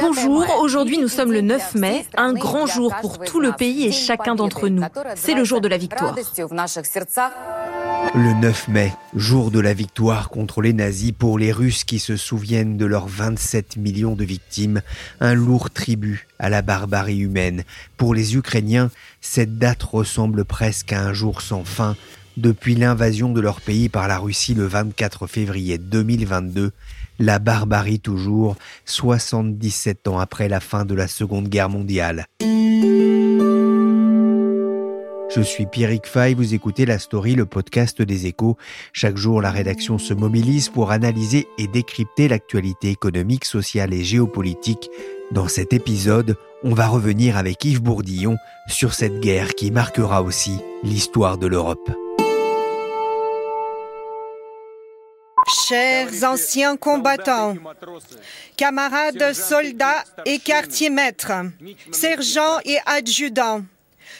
Bonjour, aujourd'hui nous sommes le 9 mai, un grand jour pour tout le pays et chacun d'entre nous. C'est le jour de la victoire. Le 9 mai, jour de la victoire contre les nazis pour les Russes qui se souviennent de leurs 27 millions de victimes, un lourd tribut à la barbarie humaine. Pour les Ukrainiens, cette date ressemble presque à un jour sans fin. Depuis l'invasion de leur pays par la Russie le 24 février 2022, la barbarie toujours, 77 ans après la fin de la Seconde Guerre mondiale. Je suis Pierrick Fay, vous écoutez La Story, le podcast des échos. Chaque jour, la rédaction se mobilise pour analyser et décrypter l'actualité économique, sociale et géopolitique. Dans cet épisode, on va revenir avec Yves Bourdillon sur cette guerre qui marquera aussi l'histoire de l'Europe. Chers anciens combattants, camarades soldats et quartiers-maîtres, sergents et adjudants,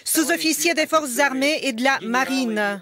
sous-officiers des forces armées et de la marine,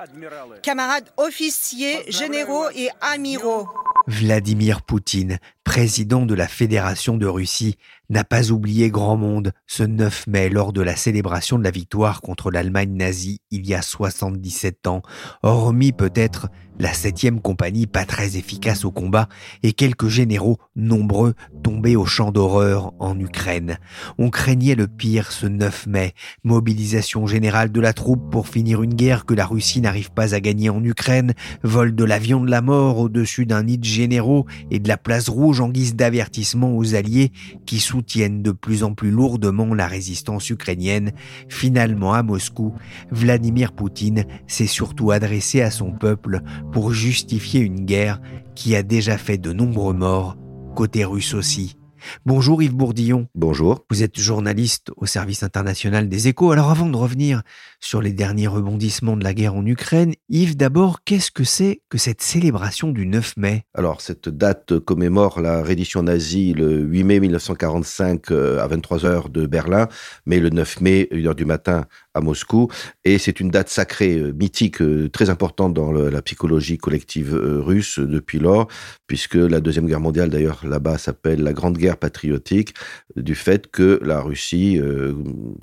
camarades officiers, généraux et amiraux. Vladimir Poutine, président de la Fédération de Russie, n'a pas oublié grand monde ce 9 mai lors de la célébration de la victoire contre l'Allemagne nazie il y a 77 ans, hormis peut-être la septième compagnie pas très efficace au combat et quelques généraux nombreux tombés au champ d'horreur en Ukraine. On craignait le pire ce 9 mai, mobilisation générale de la troupe pour finir une guerre que la Russie n'arrive pas à gagner en Ukraine, vol de l'avion de la mort au-dessus d'un nid de généraux et de la place rouge en guise d'avertissement aux alliés qui soutiennent de plus en plus lourdement la résistance ukrainienne. Finalement à Moscou, Vladimir Poutine s'est surtout adressé à son peuple pour justifier une guerre qui a déjà fait de nombreux morts, côté russe aussi. Bonjour Yves Bourdillon. Bonjour. Vous êtes journaliste au service international des échos. Alors avant de revenir sur les derniers rebondissements de la guerre en Ukraine, Yves, d'abord, qu'est-ce que c'est que cette célébration du 9 mai? Alors cette date commémore la reddition nazie le 8 mai 1945 euh, à 23h de Berlin, mais le 9 mai, 1h du matin à Moscou. Et c'est une date sacrée, euh, mythique, euh, très importante dans la psychologie collective russe depuis lors, puisque la Deuxième Guerre mondiale, d'ailleurs, là-bas, s'appelle la Grande Guerre patriotique, du fait que la Russie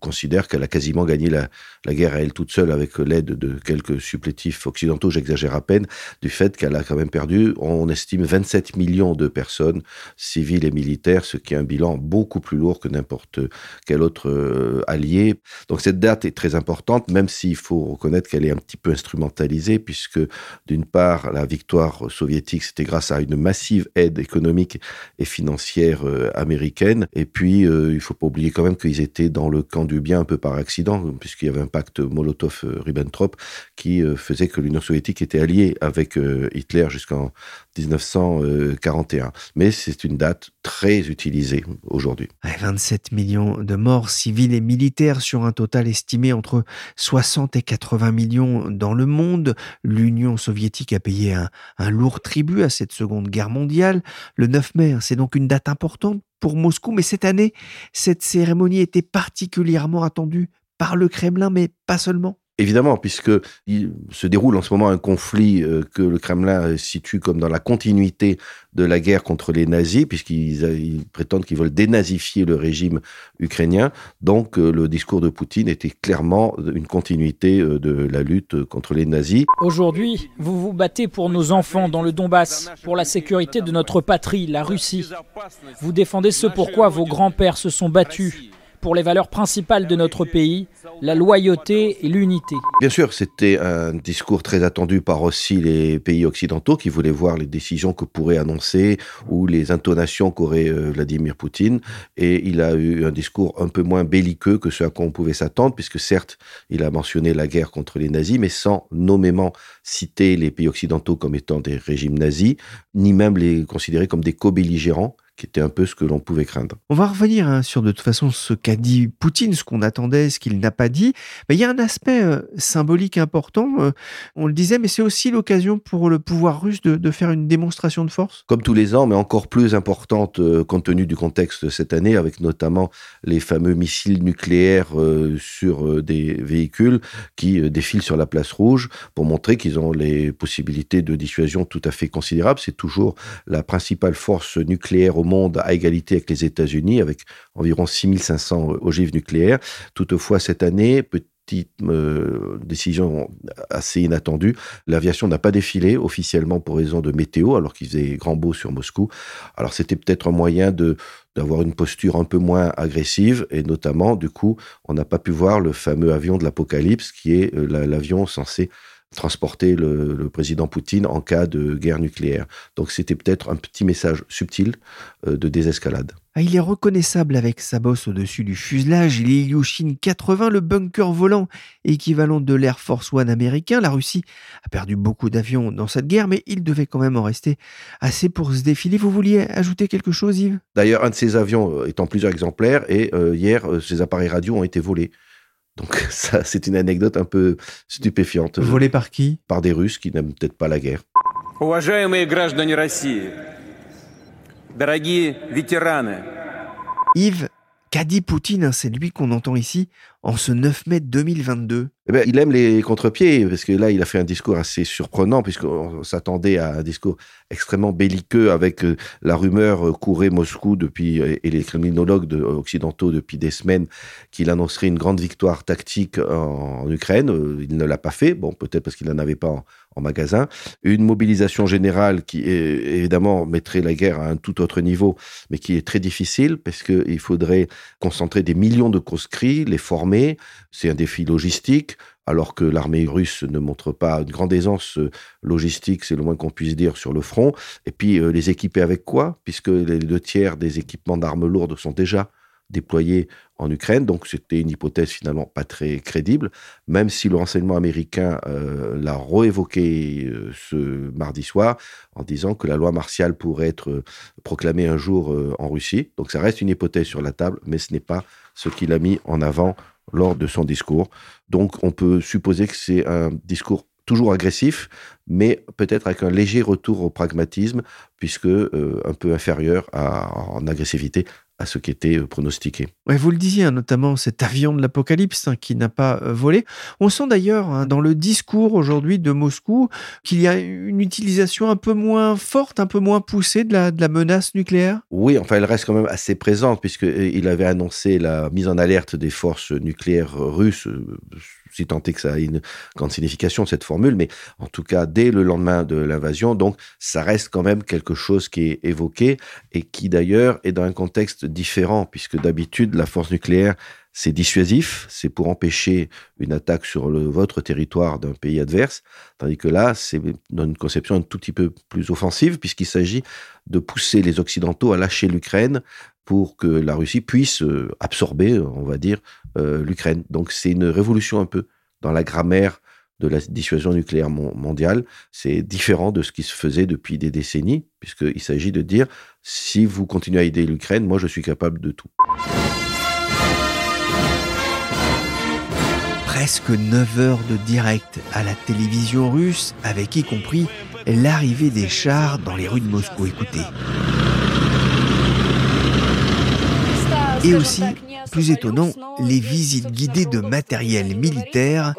considère qu'elle a quasiment gagné la, la guerre à elle toute seule avec l'aide de quelques supplétifs occidentaux, j'exagère à peine, du fait qu'elle a quand même perdu, on estime 27 millions de personnes civiles et militaires, ce qui est un bilan beaucoup plus lourd que n'importe quel autre euh, allié. Donc cette date est très importante, même s'il faut reconnaître qu'elle est un petit peu instrumentalisée, puisque d'une part, la victoire soviétique, c'était grâce à une massive aide économique et financière euh, américaine, et puis euh, il faut pas oublier quand même qu'ils étaient dans le camp du bien un peu par accident, puisqu'il y avait un pacte Molotov-Ribbentrop qui euh, faisait que l'Union soviétique était alliée avec euh, Hitler jusqu'en 1941. Mais c'est une date très utilisée aujourd'hui. 27 millions de morts civiles et militaires sur un total estimé entre 60 et 80 millions dans le monde. L'Union soviétique a payé un, un lourd tribut à cette seconde guerre mondiale. Le 9 mai, hein, c'est donc une date importante pour Moscou, mais cette année, cette cérémonie était particulièrement attendue par le Kremlin, mais pas seulement. Évidemment, puisque il se déroule en ce moment un conflit euh, que le Kremlin situe comme dans la continuité de la guerre contre les nazis, puisqu'ils prétendent qu'ils veulent dénazifier le régime ukrainien. Donc, euh, le discours de Poutine était clairement une continuité euh, de la lutte contre les nazis. Aujourd'hui, vous vous battez pour nos enfants dans le Donbass, pour la sécurité de notre patrie, la Russie. Vous défendez ce pourquoi vos grands-pères se sont battus pour les valeurs principales de notre pays, la loyauté et l'unité. Bien sûr, c'était un discours très attendu par aussi les pays occidentaux qui voulaient voir les décisions que pourrait annoncer ou les intonations qu'aurait euh, Vladimir Poutine. Et il a eu un discours un peu moins belliqueux que ce à quoi on pouvait s'attendre, puisque certes, il a mentionné la guerre contre les nazis, mais sans nommément citer les pays occidentaux comme étant des régimes nazis, ni même les considérer comme des co-belligérants qui était un peu ce que l'on pouvait craindre. On va revenir hein, sur de toute façon ce qu'a dit Poutine, ce qu'on attendait, ce qu'il n'a pas dit. Mais il y a un aspect euh, symbolique important, euh, on le disait, mais c'est aussi l'occasion pour le pouvoir russe de, faire une démonstration de force Comme tous les ans, mais encore plus importante euh, compte tenu du contexte de cette année, avec notamment les fameux missiles nucléaires sur des véhicules qui défilent sur la place rouge pour montrer qu'ils ont les possibilités de dissuasion tout à fait considérables. C'est toujours la principale force nucléaire au monde à égalité avec les États-Unis, avec environ 6500 ogives nucléaires. Toutefois, cette année, petite euh, décision assez inattendue. L'aviation n'a pas défilé officiellement pour raison de météo, alors qu'il faisait grand beau sur Moscou. Alors c'était peut-être un moyen de d'avoir une posture un peu moins agressive, et notamment, du coup, on n'a pas pu voir le fameux avion de l'apocalypse, qui est euh, l'avion censé transporter le, président Poutine en cas de guerre nucléaire. Donc c'était peut-être un petit message subtil euh, de désescalade. Ah, il est reconnaissable avec sa bosse au-dessus du fuselage, l'Ilyushin 80, le bunker volant équivalent de l'Air Force One américain. La Russie a perdu beaucoup d'avions dans cette guerre, mais il devait quand même en rester assez pour se défiler. Vous vouliez ajouter quelque chose, Yves? D'ailleurs, un de ces avions euh, est en plusieurs exemplaires et euh, hier, ces appareils radio ont été volés. Donc ça, c'est une anecdote un peu stupéfiante. Volée par qui? Par des Russes qui n'aiment peut-être pas la guerre. Yves, qu'a dit Poutine C'est lui qu'on entend ici en ce 9 mai 2022. Eh ben, il aime les contre-pieds, parce que là, il a fait un discours assez surprenant, puisqu'on s'attendait à un discours extrêmement belliqueux, avec euh, la rumeur euh, courait Moscou depuis, euh, et les criminologues occidentaux depuis des semaines, qu'il annoncerait une grande victoire tactique en, Ukraine. Il ne l'a pas fait, bon, peut-être parce qu'il n'en avait pas en, en, magasin. Une mobilisation générale qui, évidemment, mettrait la guerre à un tout autre niveau, mais qui est très difficile, parce qu'il faudrait concentrer des millions de conscrits, les former, c'est un défi logistique, alors que l'armée russe ne montre pas une grande aisance euh, logistique, c'est le moins qu'on puisse dire, sur le front. Et puis euh, les équiper avec quoi? Puisque les deux tiers des équipements d'armes lourdes sont déjà déployés en Ukraine, donc c'était une hypothèse finalement pas très crédible, même si le renseignement américain euh, l'a réévoqué ce mardi soir en disant que la loi martiale pourrait être proclamée un jour en Russie. Donc ça reste une hypothèse sur la table, mais ce n'est pas ce qu'il a mis en avant lors de son discours. Donc on peut supposer que c'est un discours toujours agressif, mais peut-être avec un léger retour au pragmatisme, puisque euh, un peu inférieur en agressivité à ce qui était euh, pronostiqué. vous le disiez, hein, notamment cet avion de l'Apocalypse hein, qui n'a pas euh, volé. On sent d'ailleurs hein, dans le discours aujourd'hui de Moscou qu'il y a une utilisation un peu moins forte, un peu moins poussée de la, de la menace nucléaire. Oui, enfin, elle reste quand même assez présente puisqu'il avait annoncé la mise en alerte des forces nucléaires russes si tant est que ça a une grande signification, cette formule, mais en tout cas, dès le lendemain de l'invasion, donc ça reste quand même quelque chose qui est évoqué et qui d'ailleurs est dans un contexte différent, puisque d'habitude, la force nucléaire, c'est dissuasif, c'est pour empêcher une attaque sur le, votre territoire d'un pays adverse, tandis que là, c'est dans une conception un tout petit peu plus offensive, puisqu'il s'agit de pousser les Occidentaux à lâcher l'Ukraine pour que la Russie puisse euh, absorber, on va dire, euh, l'Ukraine. Donc c'est une révolution un peu dans la grammaire de la dissuasion nucléaire mondiale. C'est différent de ce qui se faisait depuis des décennies, puisqu'il s'agit de dire, si vous continuez à aider l'Ukraine, moi je suis capable de tout. Presque 9 heures de direct à la télévision russe, avec y compris l'arrivée des chars dans les rues de Moscou. Écoutez. Et aussi plus étonnant, les visites guidées de matériel militaire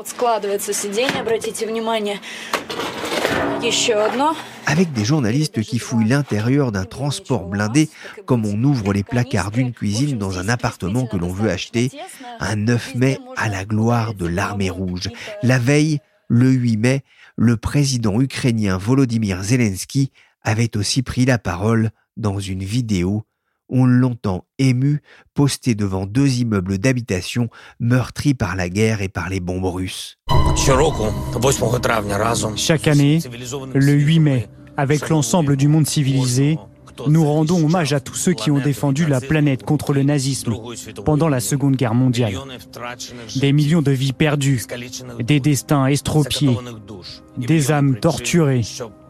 avec des journalistes qui fouillent l'intérieur d'un transport blindé comme on ouvre les placards d'une cuisine dans un appartement que l'on veut acheter un 9 mai à la gloire de l'armée rouge. La veille, le 8 mai, le président ukrainien Volodymyr Zelensky avait aussi pris la parole dans une vidéo ont longtemps ému, postés devant deux immeubles d'habitation meurtris par la guerre et par les bombes russes. Chaque année, le 8 mai, avec l'ensemble du monde civilisé, nous rendons hommage à tous ceux qui ont défendu la planète contre le nazisme pendant la Seconde Guerre mondiale. Des millions de vies perdues, des destins estropiés, des âmes torturées,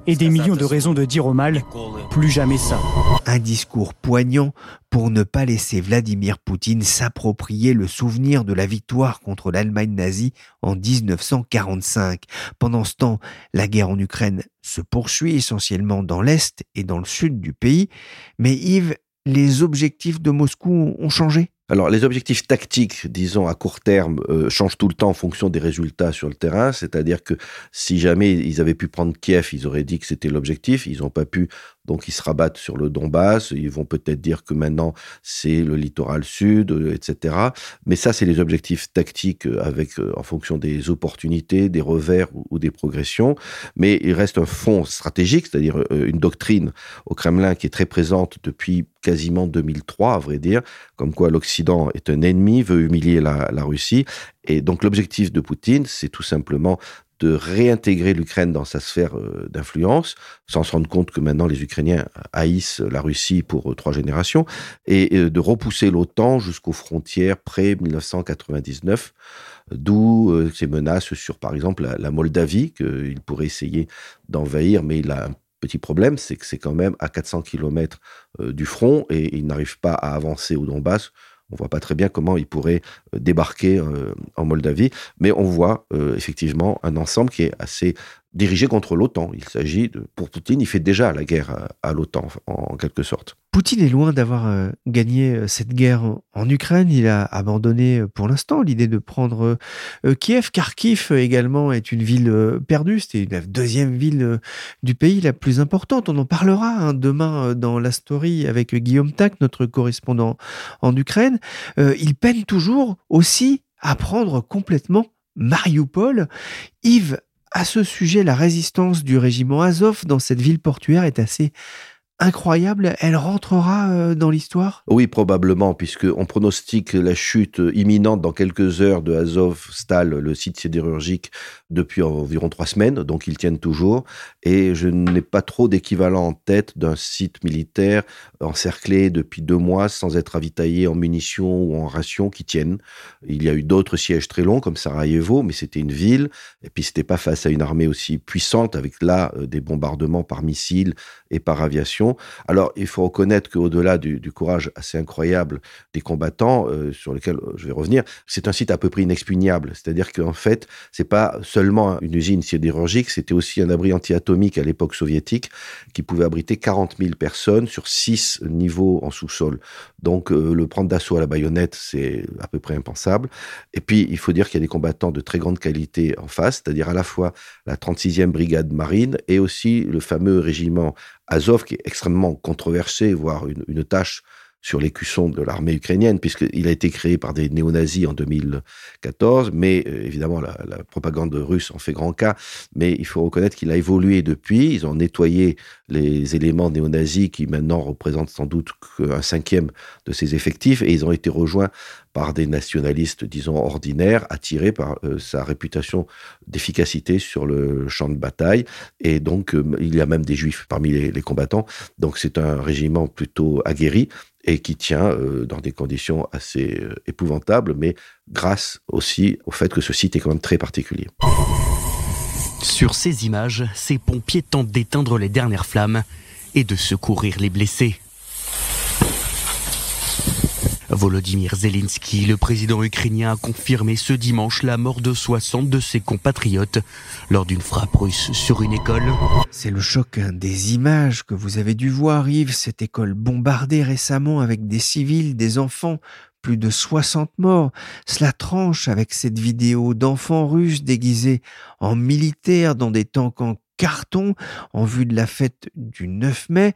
et des millions de raisons de dire au mal plus jamais ça. Un discours poignant pour ne pas laisser Vladimir Poutine s'approprier le souvenir de la victoire contre l'Allemagne nazie en 1945. Pendant ce temps, la guerre en Ukraine se poursuit essentiellement dans l'Est et dans le Sud du pays. Mais Yves, les objectifs de Moscou ont changé? Alors, les objectifs tactiques, disons à court terme, euh, changent tout le temps en fonction des résultats sur le terrain. C'est-à-dire que si jamais ils avaient pu prendre Kiev, ils auraient dit que c'était l'objectif. Ils n'ont pas pu donc ils se rabattent sur le Donbass, ils vont peut-être dire que maintenant c'est le littoral sud, euh, etc. Mais ça, c'est les objectifs tactiques euh, avec, euh, en fonction des opportunités, des revers ou, des progressions. Mais il reste un fond stratégique, c'est-à-dire une doctrine au Kremlin qui est très présente depuis quasiment 2003, à vrai dire, comme quoi l'Occident est un ennemi, veut humilier la, la Russie. Et donc l'objectif de Poutine, c'est tout simplement de réintégrer l'Ukraine dans sa sphère euh, d'influence, sans se rendre compte que maintenant les Ukrainiens haïssent la Russie pour euh, trois générations, et de repousser l'OTAN jusqu'aux frontières près 1999, d'où euh, ces menaces sur, par exemple, la, Moldavie, qu'il pourrait essayer d'envahir, mais il a un petit problème, c'est que c'est quand même à 400 km du front, et il n'arrive pas à avancer au Donbass on voit pas très bien comment il pourrait euh, débarquer euh, en Moldavie, mais on voit euh, effectivement un ensemble qui est assez dirigé contre l'OTAN. Il s'agit de, pour Poutine, il fait déjà la guerre à, l'OTAN en quelque sorte. Poutine est loin d'avoir euh, gagné euh, cette guerre en Ukraine. Il a abandonné euh, pour l'instant l'idée de prendre Kiev. Kharkiv également est une ville perdue. C'était la deuxième ville du pays la plus importante. On en parlera hein, demain dans la story avec Guillaume Tac, notre correspondant en Ukraine. il peine toujours aussi à prendre complètement Mariupol. Yves, à ce sujet, la résistance du régiment Azov dans cette ville portuaire est assez incroyable, elle rentrera euh, dans l'histoire? Oui, probablement, puisqu'on pronostique la chute imminente dans quelques heures de Azovstal, le site sidérurgique, depuis environ trois semaines, donc ils tiennent toujours. Et je n'ai pas trop d'équivalent en tête d'un site militaire encerclé depuis deux mois sans être ravitaillé en munitions ou en rations qui tiennent. Il y a eu d'autres sièges très longs comme Sarajevo, mais c'était une ville, et puis c'était pas face à une armée aussi puissante, avec là euh, des bombardements par missiles et par aviation alors, il faut reconnaître qu'au-delà du, courage assez incroyable des combattants, euh, sur lesquels euh, je vais revenir, c'est un site à peu près inexpugnable. C'est-à-dire qu'en fait, c'est pas seulement une usine sidérurgique, c'était aussi un abri anti-atomique à l'époque soviétique qui pouvait abriter 40 000 personnes sur six niveaux en sous-sol. Donc, euh, le prendre d'assaut à la baïonnette, c'est à peu près impensable. Et puis, il faut dire qu'il y a des combattants de très grande qualité en face, c'est-à-dire à la fois la 36e brigade marine et aussi le fameux régiment Azov, qui est extrêmement controversé, voire une, tâche sur l'écusson de l'armée ukrainienne, puisqu'il a été créé par des néo-nazis en 2014, mais euh, évidemment la, propagande russe en fait grand cas, mais il faut reconnaître qu'il a évolué depuis, ils ont nettoyé les éléments néo-nazis qui maintenant représentent sans doute qu'un cinquième de ses effectifs, et ils ont été rejoints par des nationalistes, disons, ordinaires, attirés par euh, sa réputation d'efficacité sur le champ de bataille. Et donc, euh, il y a même des juifs parmi les, combattants. Donc, c'est un régiment plutôt aguerri et qui tient euh, dans des conditions assez épouvantables, mais grâce aussi au fait que ce site est quand même très particulier. Sur ces images, ces pompiers tentent d'éteindre les dernières flammes et de secourir les blessés. Volodymyr Zelensky, le président ukrainien, a confirmé ce dimanche la mort de 60 de ses compatriotes lors d'une frappe russe sur une école. C'est le choc hein, des images que vous avez dû voir, Yves, cette école bombardée récemment avec des civils, des enfants, plus de 60 morts. Cela tranche avec cette vidéo d'enfants russes déguisés en militaires dans des tanks en carton en vue de la fête du 9 mai.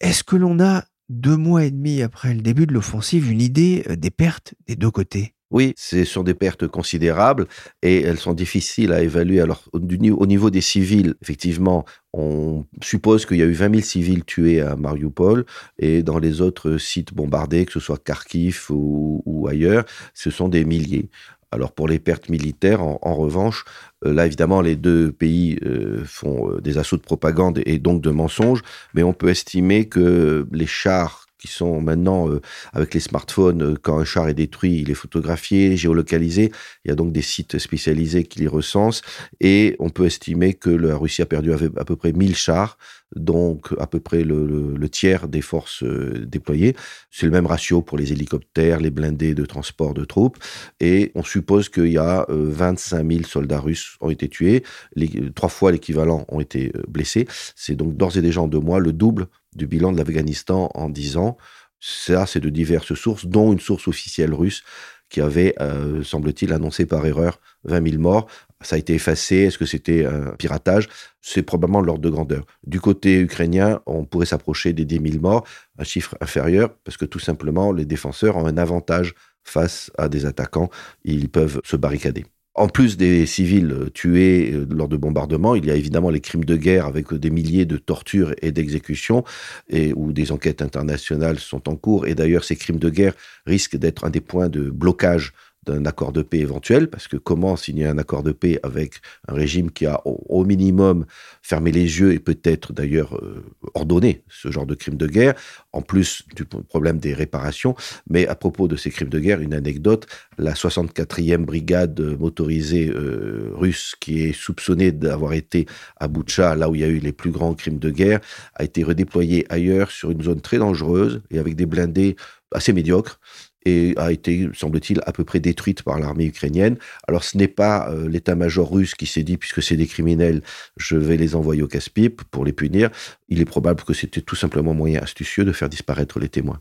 Est-ce que l'on a deux mois et demi après le début de l'offensive, une idée euh, des pertes des deux côtés Oui, ce sont des pertes considérables et elles sont difficiles à évaluer. Alors, au, niveau des civils, effectivement, on suppose qu'il y a eu 20 000 civils tués à Mariupol et dans les autres sites bombardés, que ce soit Kharkiv ou, ailleurs, ce sont des milliers. Alors pour les pertes militaires, en, revanche, euh, là évidemment les deux pays euh, font euh, des assauts de propagande et donc de mensonges, mais on peut estimer que les chars qui sont maintenant euh, avec les smartphones, euh, quand un char est détruit, il est photographié, géolocalisé. Il y a donc des sites spécialisés qui les recensent et on peut estimer que la Russie a perdu à peu près 1000 chars, donc à peu près le, tiers des forces euh, déployées. C'est le même ratio pour les hélicoptères, les blindés de transport de troupes et on suppose qu'il y a 25 000 soldats russes ont été tués, les, trois fois l'équivalent ont été blessés. C'est donc d'ores et déjà en deux mois le double du bilan de l'Afghanistan en 10 ans. Ça, c'est de diverses sources, dont une source officielle russe qui avait, euh, semble-t-il, annoncé par erreur 20 000 morts. Ça a été effacé. Est-ce que c'était un piratage? C'est probablement l'ordre de grandeur. Du côté ukrainien, on pourrait s'approcher des 10 000 morts, un chiffre inférieur, parce que tout simplement, les défenseurs ont un avantage face à des attaquants. Ils peuvent se barricader. En plus des civils euh, tués euh, lors de bombardements, il y a évidemment les crimes de guerre avec des milliers de tortures et d'exécutions, et où des enquêtes internationales sont en cours. Et d'ailleurs, ces crimes de guerre risquent d'être un des points de blocage d'un accord de paix éventuel, parce que comment signer un accord de paix avec un régime qui a au minimum fermé les yeux et peut-être d'ailleurs euh, ordonné ce genre de crimes de guerre, en plus du problème des réparations. Mais à propos de ces crimes de guerre, une anecdote, la 64e brigade motorisée euh, russe qui est soupçonnée d'avoir été à Boucha, là où il y a eu les plus grands crimes de guerre, a été redéployée ailleurs sur une zone très dangereuse et avec des blindés assez médiocres et a été, semble-t-il, à peu près détruite par l'armée ukrainienne. Alors ce n'est pas euh, l'état-major russe qui s'est dit, puisque c'est des criminels, je vais les envoyer au casse-pipe pour les punir. Il est probable que c'était tout simplement moyen astucieux de faire disparaître les témoins.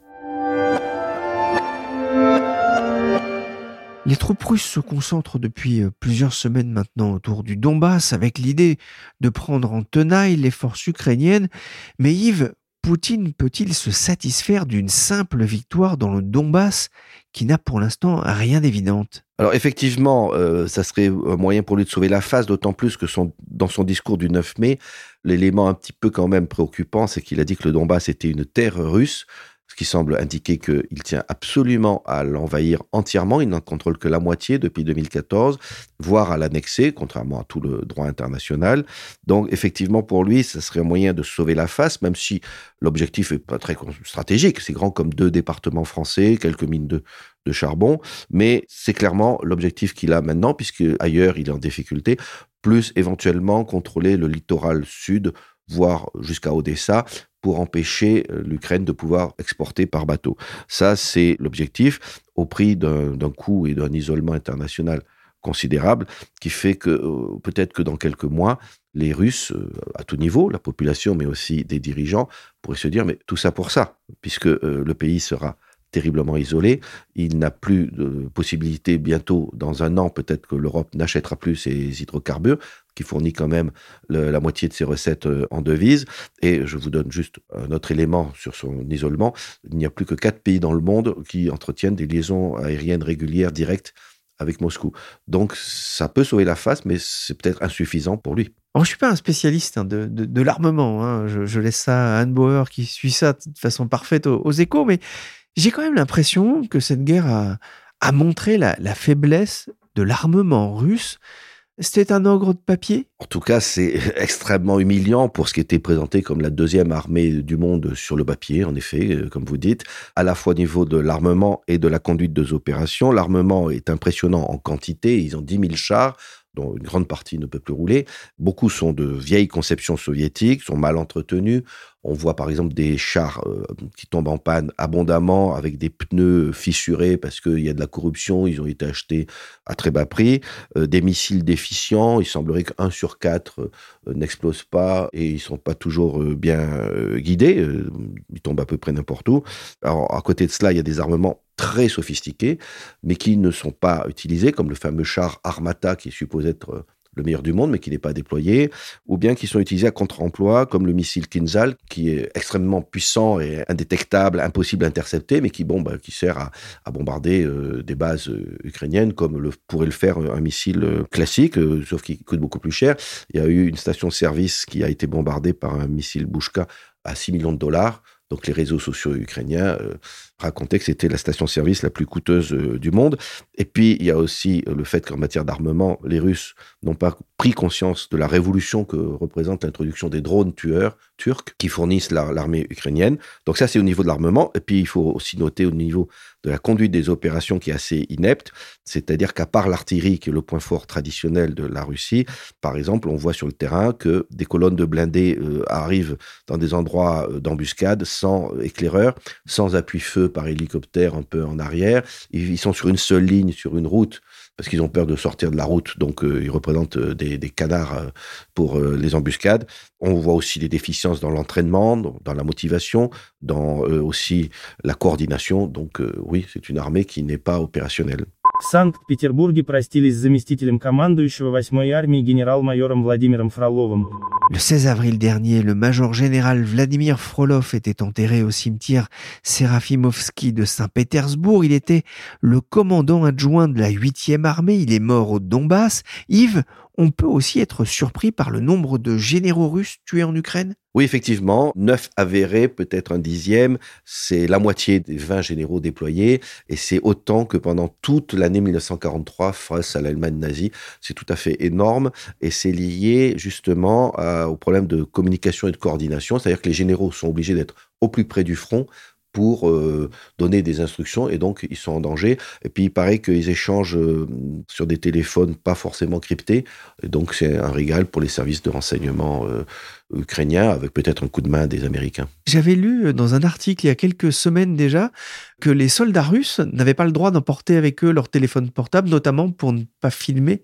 Les troupes russes se concentrent depuis euh, plusieurs semaines maintenant autour du Donbass avec l'idée de prendre en tenaille les forces ukrainiennes. Mais Yves, Poutine peut-il se satisfaire d'une simple victoire dans le Donbass qui n'a pour l'instant rien d'évidente? Alors effectivement, euh, ça serait un moyen pour lui de sauver la face, d'autant plus que dans son discours du 9 mai, l'élément un petit peu quand même préoccupant, c'est qu'il a dit que le Donbass était une terre russe qui semble indiquer qu'il tient absolument à l'envahir entièrement. Il n'en contrôle que la moitié depuis 2014, voire à l'annexer, contrairement à tout le droit international. Donc, effectivement, pour lui, ce serait un moyen de sauver la face, même si l'objectif est pas très stratégique. C'est grand comme deux départements français, quelques mines de, de charbon, mais c'est clairement l'objectif qu'il a maintenant, puisque ailleurs, il est en difficulté, plus éventuellement contrôler le littoral sud voire jusqu'à Odessa, pour empêcher euh, l'Ukraine de pouvoir exporter par bateau. Ça, c'est l'objectif, au prix d'un coût et d'un isolement international considérable, qui fait que euh, peut-être que dans quelques mois, les Russes, euh, à tout niveau, la population, mais aussi des dirigeants, pourraient se dire, mais tout ça pour ça, puisque le pays sera terriblement isolé. Il n'a plus de possibilité bientôt, dans un an, peut-être que l'Europe n'achètera plus ses hydrocarbures, qui fournit quand même la moitié de ses recettes euh, en devises. Et je vous donne juste un autre élément sur son isolement. Il n'y a plus que quatre pays dans le monde qui entretiennent des liaisons aériennes régulières directes avec Moscou. Donc ça peut sauver la face, mais c'est peut-être insuffisant pour lui. je ne suis pas un spécialiste hein, de, l'armement. Hein. Je, laisse ça à Anne Bauer qui suit ça de façon parfaite aux échos, mais j'ai quand même l'impression que cette guerre a, montré la, faiblesse de l'armement russe. C'était un ogre de papier? En tout cas, c'est extrêmement humiliant pour ce qui était présenté comme la deuxième armée du monde sur le papier, en effet, euh, comme vous dites, à la fois au niveau de l'armement et de la conduite des opérations. L'armement est impressionnant en quantité, ils ont 10 000 chars, dont une grande partie ne peut plus rouler. Beaucoup sont de vieilles conceptions soviétiques, sont mal entretenus. On voit par exemple des chars euh, qui tombent en panne abondamment avec des pneus fissurés parce qu'il y a de la corruption, ils ont été achetés à très bas prix, euh, des missiles déficients, il semblerait qu'un sur quatre euh, n'explose pas et ils sont pas toujours bien guidés, ils tombent à peu près n'importe où. Alors à côté de cela, il y a des armements très sophistiqués, mais qui ne sont pas utilisés, comme le fameux char Armata qui est supposé être le meilleur du monde, mais qui n'est pas déployé, ou bien qui sont utilisés à contre-emploi, comme le missile Kinzhal, qui est extrêmement puissant et indétectable, impossible à intercepter, mais qui, bon, bah, qui sert à, bombarder euh, des bases euh, ukrainiennes, comme le, pourrait le faire un missile euh, classique, sauf qu'il coûte beaucoup plus cher. Il y a eu une station-service qui a été bombardée par un missile Bushka à 6 millions de dollars. Donc les réseaux sociaux ukrainiens racontait que c'était la station-service la plus coûteuse euh, du monde. Et puis, il y a aussi euh, le fait qu'en matière d'armement, les Russes n'ont pas pris conscience de la révolution que représente l'introduction des drones tueurs turcs qui fournissent l'armée ukrainienne. Donc ça, c'est au niveau de l'armement. Et puis, il faut aussi noter au niveau de la conduite des opérations qui est assez inepte. C'est-à-dire qu'à part l'artillerie, qui est le point fort traditionnel de la Russie, par exemple, on voit sur le terrain que des colonnes de blindés euh, arrivent dans des endroits d'embuscade sans éclaireur, sans appui-feu par hélicoptère un peu en arrière. Ils sont sur une seule ligne, sur une route, parce qu'ils ont peur de sortir de la route. Donc, euh, ils représentent euh, des, canards euh, pour les embuscades. On voit aussi des déficiences dans l'entraînement, dans la motivation, dans aussi la coordination. Donc, oui, c'est une armée qui n'est pas opérationnelle. Санкт-Петербурге простились с заместителем командующего 8-й армии генерал-майором Владимиром Фроловым. Le 16 avril dernier, le major général Vladimir Frolov était enterré au cimetière Serafimovski de Saint-Pétersbourg. Il était le commandant adjoint de la 8e armée. Il est mort au Donbass. Yves, on peut aussi être surpris par le nombre de généraux russes tués en Ukraine? Oui, effectivement, neuf avérés, peut-être un dixième, c'est la moitié des 20 généraux déployés, et c'est autant que pendant toute l'année 1943 face à l'Allemagne nazie. C'est tout à fait énorme, et c'est lié justement au problème de communication et de coordination, c'est-à-dire que les généraux sont obligés d'être au plus près du front pour euh, donner des instructions et donc ils sont en danger. Et puis il paraît qu'ils échangent euh, sur des téléphones pas forcément cryptés. Et donc c'est un régal pour les services de renseignement euh, ukrainiens avec peut-être un coup de main des Américains. J'avais lu dans un article il y a quelques semaines déjà que les soldats russes n'avaient pas le droit d'emporter avec eux leur téléphone portable, notamment pour ne pas filmer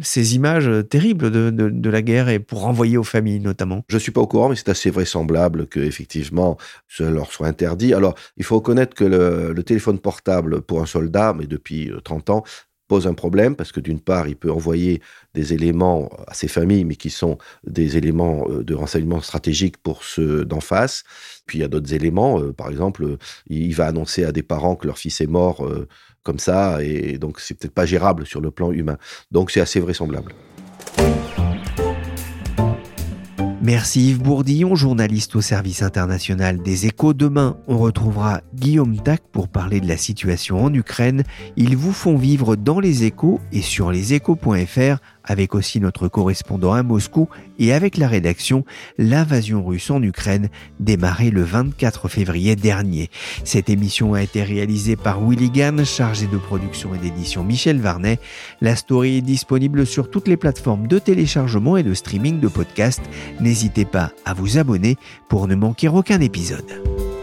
ces images terribles de, de, la guerre et pour renvoyer aux familles notamment. Je ne suis pas au courant, mais c'est assez vraisemblable qu'effectivement ce leur soit interdit. Alors, il faut reconnaître que le, le téléphone portable pour un soldat, mais depuis 30 ans, pose un problème parce que d'une part, il peut envoyer des éléments à ses familles, mais qui sont des éléments euh, de renseignement stratégique pour ceux d'en face. Puis il y a d'autres éléments, euh, par exemple, il va annoncer à des parents que leur fils est mort euh, comme ça, et donc c'est peut-être pas gérable sur le plan humain. Donc c'est assez vraisemblable. Merci Yves Bourdillon, journaliste au service international des échos. Demain, on retrouvera Guillaume Tac pour parler de la situation en Ukraine. Ils vous font vivre dans les échos et sur leséchos.fr avec aussi notre correspondant à Moscou et avec la rédaction, l'invasion russe en Ukraine démarré le 24 février dernier. Cette émission a été réalisée par Willy chargé de production et d'édition Michel Varnet. La story est disponible sur toutes les plateformes de téléchargement et de streaming de podcasts. N'hésitez pas à vous abonner pour ne manquer aucun épisode.